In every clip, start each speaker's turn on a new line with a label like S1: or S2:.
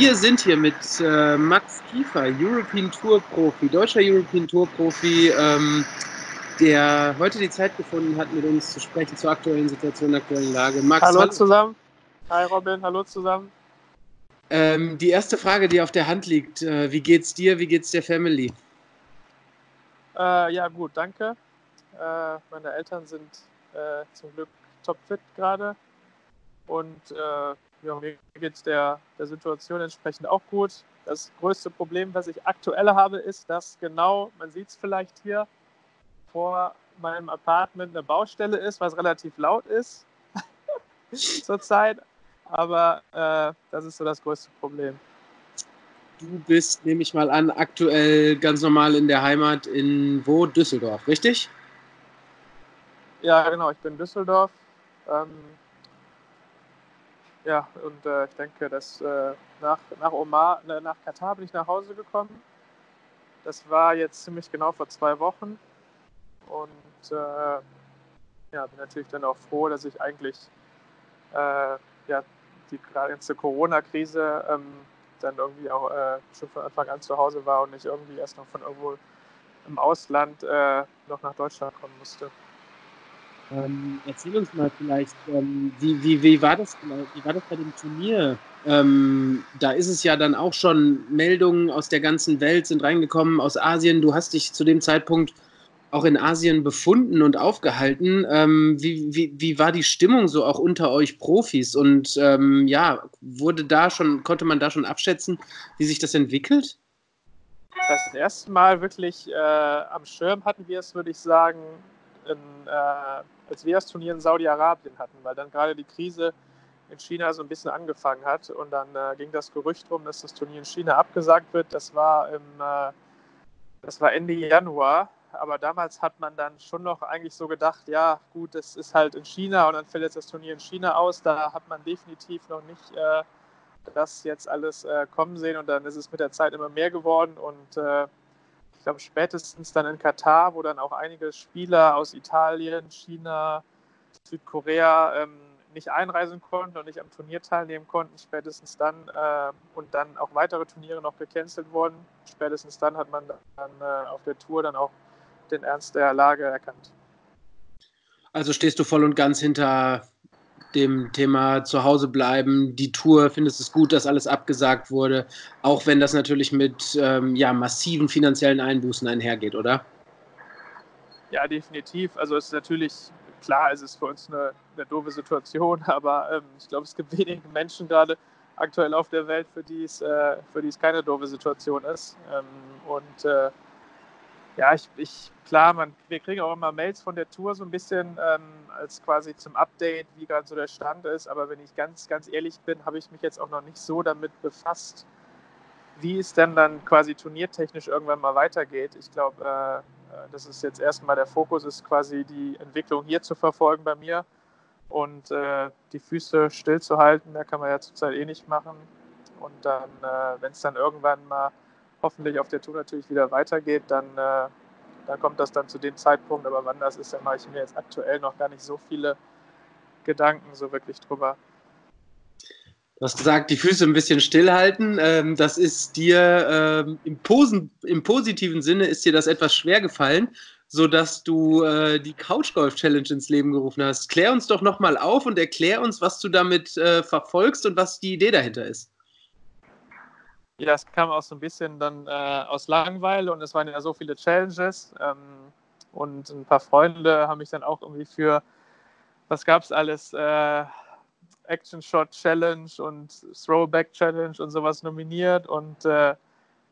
S1: Wir sind hier mit äh, Max Kiefer, European Tour Profi, deutscher European Tour Profi, ähm, der heute die Zeit gefunden hat, mit uns zu sprechen zur aktuellen Situation, der aktuellen Lage.
S2: Max, hallo, hallo. zusammen. Hi Robin, hallo zusammen.
S1: Ähm, die erste Frage, die auf der Hand liegt, äh, wie geht's dir, wie geht's der Family?
S2: Äh, ja, gut, danke. Äh, meine Eltern sind äh, zum Glück topfit gerade und äh, ja, mir geht es der, der Situation entsprechend auch gut. Das größte Problem, was ich aktuell habe, ist, dass genau, man sieht es vielleicht hier, vor meinem Apartment eine Baustelle ist, was relativ laut ist zurzeit. Aber äh, das ist so das größte Problem.
S1: Du bist, nehme ich mal an, aktuell ganz normal in der Heimat in wo? Düsseldorf, richtig?
S2: Ja, genau, ich bin in Düsseldorf. Ähm, ja, und äh, ich denke, dass äh, nach, nach Oman, äh, nach Katar bin ich nach Hause gekommen. Das war jetzt ziemlich genau vor zwei Wochen. Und äh, ja, bin natürlich dann auch froh, dass ich eigentlich äh, ja, die ganze Corona-Krise ähm, dann irgendwie auch äh, schon von Anfang an zu Hause war und nicht irgendwie erst noch von irgendwo im Ausland noch nach Deutschland kommen musste.
S1: Ähm, erzähl uns mal vielleicht, ähm, wie, wie, wie, war das, wie war das bei dem Turnier? Ähm, da ist es ja dann auch schon, Meldungen aus der ganzen Welt sind reingekommen, aus Asien. Du hast dich zu dem Zeitpunkt auch in Asien befunden und aufgehalten. Ähm, wie, wie, wie war die Stimmung so auch unter euch Profis? Und ähm, ja, wurde da schon, konnte man da schon abschätzen, wie sich das entwickelt?
S2: Das erste Mal wirklich äh, am Schirm hatten wir es, würde ich sagen, in, äh, als wir das Turnier in Saudi-Arabien hatten, weil dann gerade die Krise in China so ein bisschen angefangen hat und dann äh, ging das Gerücht rum, dass das Turnier in China abgesagt wird. Das war im, äh, das war Ende Januar, aber damals hat man dann schon noch eigentlich so gedacht, ja gut, das ist halt in China und dann fällt jetzt das Turnier in China aus. Da hat man definitiv noch nicht äh, das jetzt alles äh, kommen sehen und dann ist es mit der Zeit immer mehr geworden und äh, ich glaube, spätestens dann in Katar, wo dann auch einige Spieler aus Italien, China, Südkorea ähm, nicht einreisen konnten und nicht am Turnier teilnehmen konnten, spätestens dann äh, und dann auch weitere Turniere noch gecancelt wurden, spätestens dann hat man dann äh, auf der Tour dann auch den Ernst der Lage erkannt.
S1: Also stehst du voll und ganz hinter dem Thema zu Hause bleiben, die Tour, findest es gut, dass alles abgesagt wurde, auch wenn das natürlich mit ähm, ja, massiven finanziellen Einbußen einhergeht, oder?
S2: Ja, definitiv. Also es ist natürlich klar, es ist für uns eine, eine doofe Situation, aber ähm, ich glaube, es gibt wenige Menschen gerade aktuell auf der Welt, für die es, äh, für die es keine doofe Situation ist. Ähm, und äh, ja, ich, ich klar, man, wir kriegen auch immer Mails von der Tour so ein bisschen ähm, als quasi zum Update, wie gerade so der Stand ist. Aber wenn ich ganz, ganz ehrlich bin, habe ich mich jetzt auch noch nicht so damit befasst, wie es denn dann quasi turniertechnisch irgendwann mal weitergeht. Ich glaube, äh, äh, das ist jetzt erstmal der Fokus, ist quasi die Entwicklung hier zu verfolgen bei mir und äh, die Füße stillzuhalten. Da kann man ja zurzeit eh nicht machen. Und dann, äh, wenn es dann irgendwann mal hoffentlich auf der Tour natürlich wieder weitergeht, dann, äh, dann kommt das dann zu dem Zeitpunkt. Aber wann das ist, da mache ich mir jetzt aktuell noch gar nicht so viele Gedanken so wirklich drüber.
S1: Du hast gesagt, die Füße ein bisschen stillhalten. Ähm, das ist dir ähm, im, Posen, im, positiven Sinne ist dir das etwas schwer gefallen, sodass du äh, die Couch Golf Challenge ins Leben gerufen hast. Klär uns doch nochmal auf und erklär uns, was du damit äh, verfolgst und was die Idee dahinter ist.
S2: Ja, es kam auch so ein bisschen dann äh, aus Langeweile und es waren ja so viele Challenges. Ähm, und ein paar Freunde haben mich dann auch irgendwie für, was gab es alles, äh, Action Shot Challenge und Throwback Challenge und sowas nominiert. Und äh,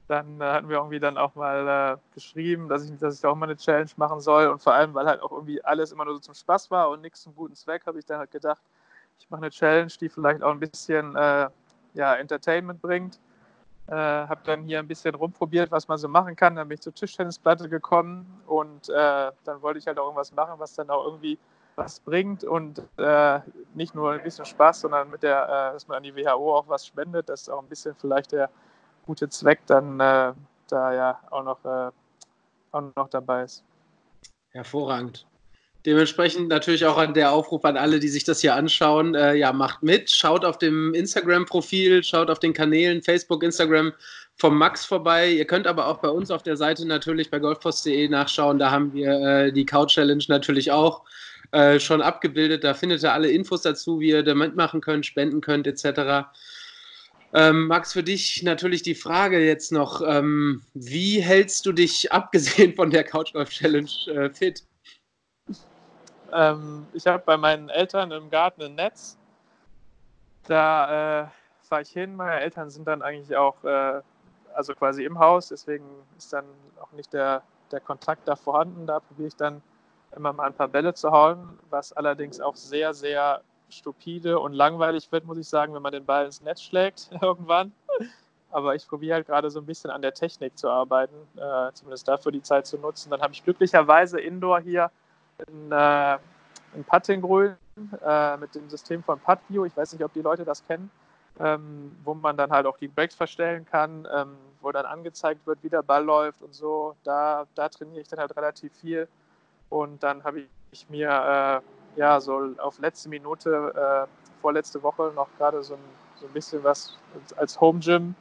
S2: dann hatten wir irgendwie dann auch mal äh, geschrieben, dass ich, dass ich auch mal eine Challenge machen soll. Und vor allem, weil halt auch irgendwie alles immer nur so zum Spaß war und nichts zum guten Zweck, habe ich dann halt gedacht, ich mache eine Challenge, die vielleicht auch ein bisschen äh, ja, Entertainment bringt äh, habe dann hier ein bisschen rumprobiert, was man so machen kann. Dann bin ich zur Tischtennisplatte gekommen und äh, dann wollte ich halt auch irgendwas machen, was dann auch irgendwie was bringt und äh, nicht nur ein bisschen Spaß, sondern mit der, äh, dass man an die WHO auch was spendet, dass auch ein bisschen vielleicht der gute Zweck dann äh, da ja auch noch, äh, auch noch dabei ist.
S1: Hervorragend. Dementsprechend natürlich auch an der Aufruf an alle, die sich das hier anschauen. Äh, ja, macht mit, schaut auf dem Instagram-Profil, schaut auf den Kanälen Facebook, Instagram vom Max vorbei. Ihr könnt aber auch bei uns auf der Seite natürlich bei golfpost.de nachschauen. Da haben wir äh, die Couch Challenge natürlich auch äh, schon abgebildet. Da findet ihr alle Infos dazu, wie ihr da mitmachen könnt, spenden könnt, etc. Ähm, Max, für dich natürlich die Frage jetzt noch: ähm, Wie hältst du dich, abgesehen von der Couch Golf Challenge, äh, fit?
S2: Ähm, ich habe bei meinen Eltern im Garten ein Netz. Da äh, fahre ich hin. Meine Eltern sind dann eigentlich auch äh, also quasi im Haus, deswegen ist dann auch nicht der, der Kontakt da vorhanden. Da probiere ich dann immer mal ein paar Bälle zu hauen, was allerdings auch sehr, sehr stupide und langweilig wird, muss ich sagen, wenn man den Ball ins Netz schlägt irgendwann. Aber ich probiere halt gerade so ein bisschen an der Technik zu arbeiten, äh, zumindest dafür die Zeit zu nutzen. Dann habe ich glücklicherweise Indoor hier ein, äh, ein Puttinggrün äh, mit dem System von PuttView. Ich weiß nicht, ob die Leute das kennen, ähm, wo man dann halt auch die Breaks verstellen kann, ähm, wo dann angezeigt wird, wie der Ball läuft und so. Da, da trainiere ich dann halt relativ viel. Und dann habe ich mir äh, ja so auf letzte Minute, äh, vorletzte Woche noch gerade so ein, so ein bisschen was als Home Gym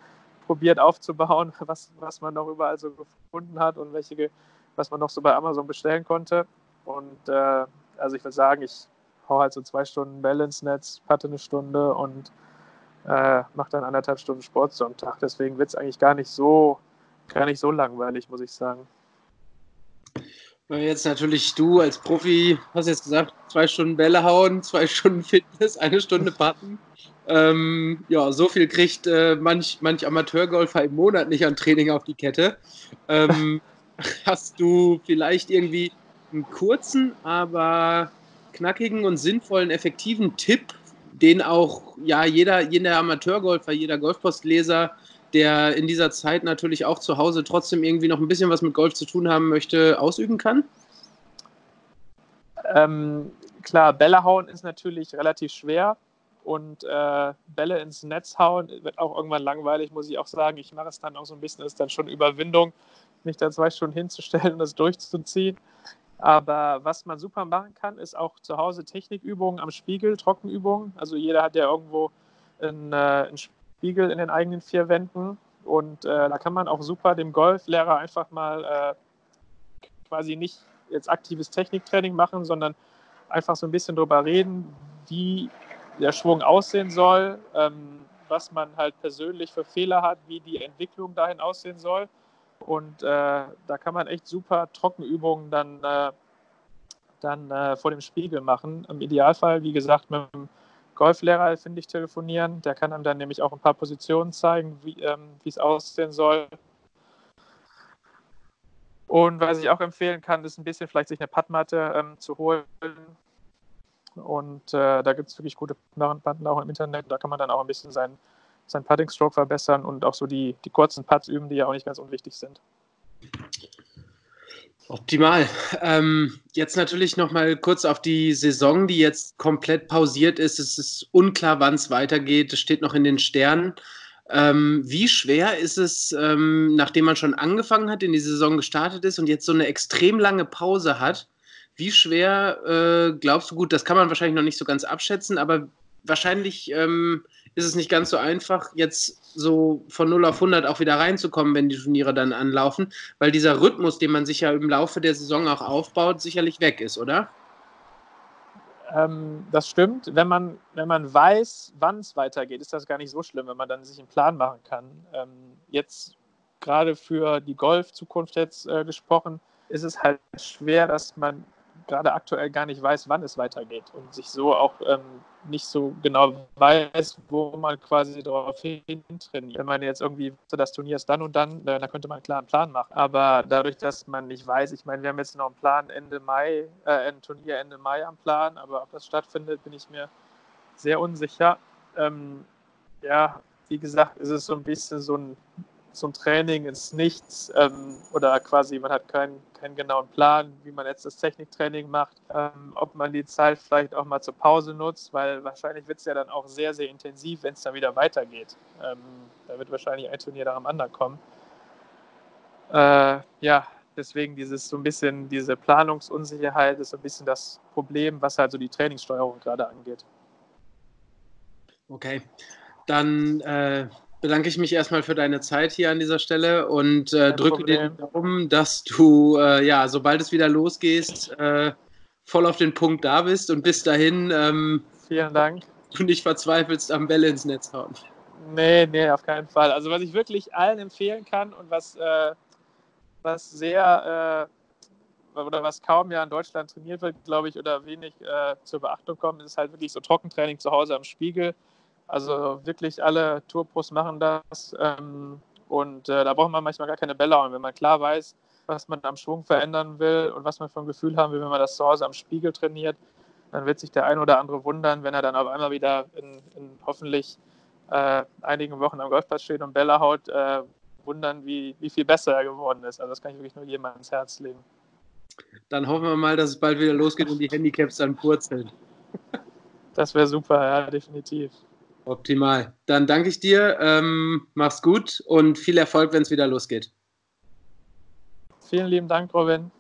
S2: probiert aufzubauen, was, was man noch überall so gefunden hat und welche, was man noch so bei Amazon bestellen konnte. Und äh, also ich würde sagen, ich hau halt so zwei Stunden Balance-Netz, patte eine Stunde und äh, mache dann anderthalb Stunden Sport so am Tag. Deswegen wird es eigentlich gar nicht so, gar nicht so langweilig, muss ich sagen.
S1: Jetzt natürlich du als Profi, hast jetzt gesagt, zwei Stunden Bälle hauen, zwei Stunden Fitness, eine Stunde Patten. Ähm, ja, so viel kriegt äh, manch, manch Amateurgolfer im Monat nicht an Training auf die Kette. Ähm, hast du vielleicht irgendwie einen kurzen, aber knackigen und sinnvollen, effektiven Tipp, den auch ja, jeder, jeder Amateurgolfer, jeder Golfpostleser, der in dieser Zeit natürlich auch zu Hause trotzdem irgendwie noch ein bisschen was mit Golf zu tun haben möchte, ausüben kann?
S2: Ähm, klar, Bälle hauen ist natürlich relativ schwer und äh, Bälle ins Netz hauen wird auch irgendwann langweilig, muss ich auch sagen. Ich mache es dann auch so ein bisschen, ist dann schon Überwindung, mich da zwei Stunden hinzustellen und das durchzuziehen. Aber was man super machen kann, ist auch zu Hause Technikübungen am Spiegel, Trockenübungen. Also jeder hat ja irgendwo einen, äh, einen Spiegel in den eigenen vier Wänden. Und äh, da kann man auch super dem Golflehrer einfach mal äh, quasi nicht jetzt aktives Techniktraining machen, sondern einfach so ein bisschen drüber reden, wie der Schwung aussehen soll, ähm, was man halt persönlich für Fehler hat, wie die Entwicklung dahin aussehen soll. Und äh, da kann man echt super Trockenübungen dann, äh, dann äh, vor dem Spiegel machen. Im Idealfall, wie gesagt, mit dem Golflehrer, finde ich, telefonieren. Der kann einem dann nämlich auch ein paar Positionen zeigen, wie ähm, es aussehen soll. Und was ich auch empfehlen kann, ist ein bisschen vielleicht sich eine Padmatte ähm, zu holen. Und äh, da gibt es wirklich gute Padmatten auch im Internet. Da kann man dann auch ein bisschen sein seinen Putting Stroke verbessern und auch so die, die kurzen Putts üben, die ja auch nicht ganz unwichtig sind.
S1: Optimal. Ähm, jetzt natürlich noch mal kurz auf die Saison, die jetzt komplett pausiert ist. Es ist unklar, wann es weitergeht. Es steht noch in den Sternen. Ähm, wie schwer ist es, ähm, nachdem man schon angefangen hat, in die Saison gestartet ist und jetzt so eine extrem lange Pause hat? Wie schwer äh, glaubst du, gut, das kann man wahrscheinlich noch nicht so ganz abschätzen, aber wahrscheinlich ähm, ist es nicht ganz so einfach, jetzt so von 0 auf 100 auch wieder reinzukommen, wenn die Turniere dann anlaufen, weil dieser Rhythmus, den man sich ja im Laufe der Saison auch aufbaut, sicherlich weg ist, oder?
S2: Ähm, das stimmt. Wenn man, wenn man weiß, wann es weitergeht, ist das gar nicht so schlimm, wenn man dann sich einen Plan machen kann. Ähm, jetzt gerade für die Golf-Zukunft jetzt äh, gesprochen, ist es halt schwer, dass man gerade aktuell gar nicht weiß, wann es weitergeht und sich so auch ähm, nicht so genau weiß, wo man quasi darauf hintrainiert. Wenn man jetzt irgendwie, das Turnier ist dann und dann, dann könnte man klar einen Plan machen. Aber dadurch, dass man nicht weiß, ich meine, wir haben jetzt noch einen Plan Ende Mai, äh, ein Turnier Ende Mai am Plan, aber ob das stattfindet, bin ich mir sehr unsicher. Ähm, ja, wie gesagt, ist es so ein bisschen so ein ein Training ins Nichts ähm, oder quasi man hat keinen, keinen genauen Plan, wie man jetzt das Techniktraining macht, ähm, ob man die Zeit vielleicht auch mal zur Pause nutzt, weil wahrscheinlich wird es ja dann auch sehr, sehr intensiv, wenn es dann wieder weitergeht. Ähm, da wird wahrscheinlich ein Turnier nach dem anderen kommen. Äh, ja, deswegen dieses so ein bisschen, diese Planungsunsicherheit ist so ein bisschen das Problem, was halt so die Trainingssteuerung gerade angeht.
S1: Okay, dann äh, bedanke ich mich erstmal für deine Zeit hier an dieser Stelle und äh, drücke dir Daumen, dass du, äh, ja, sobald es wieder losgeht, äh, voll auf den Punkt da bist und bis dahin. Ähm,
S2: Vielen Dank.
S1: Du nicht verzweifelst am Bälle ins Netz hauen.
S2: Nee, nee, auf keinen Fall. Also, was ich wirklich allen empfehlen kann und was, äh, was sehr äh, oder was kaum ja in Deutschland trainiert wird, glaube ich, oder wenig äh, zur Beachtung kommt, ist halt wirklich so Trockentraining zu Hause am Spiegel. Also wirklich alle Tourpros machen das. Ähm, und äh, da braucht man manchmal gar keine Bälle. Und wenn man klar weiß, was man am Schwung verändern will und was man für ein Gefühl haben will, wenn man das zu Hause am Spiegel trainiert, dann wird sich der ein oder andere wundern, wenn er dann auf einmal wieder in, in hoffentlich äh, einigen Wochen am Golfplatz steht und Bälle haut, äh, wundern, wie, wie viel besser er geworden ist. Also das kann ich wirklich nur jedem ans Herz legen.
S1: Dann hoffen wir mal, dass es bald wieder losgeht und die Handicaps dann purzeln.
S2: Das wäre super, ja, definitiv.
S1: Optimal. Dann danke ich dir, ähm, mach's gut und viel Erfolg, wenn es wieder losgeht.
S2: Vielen lieben Dank, Robin.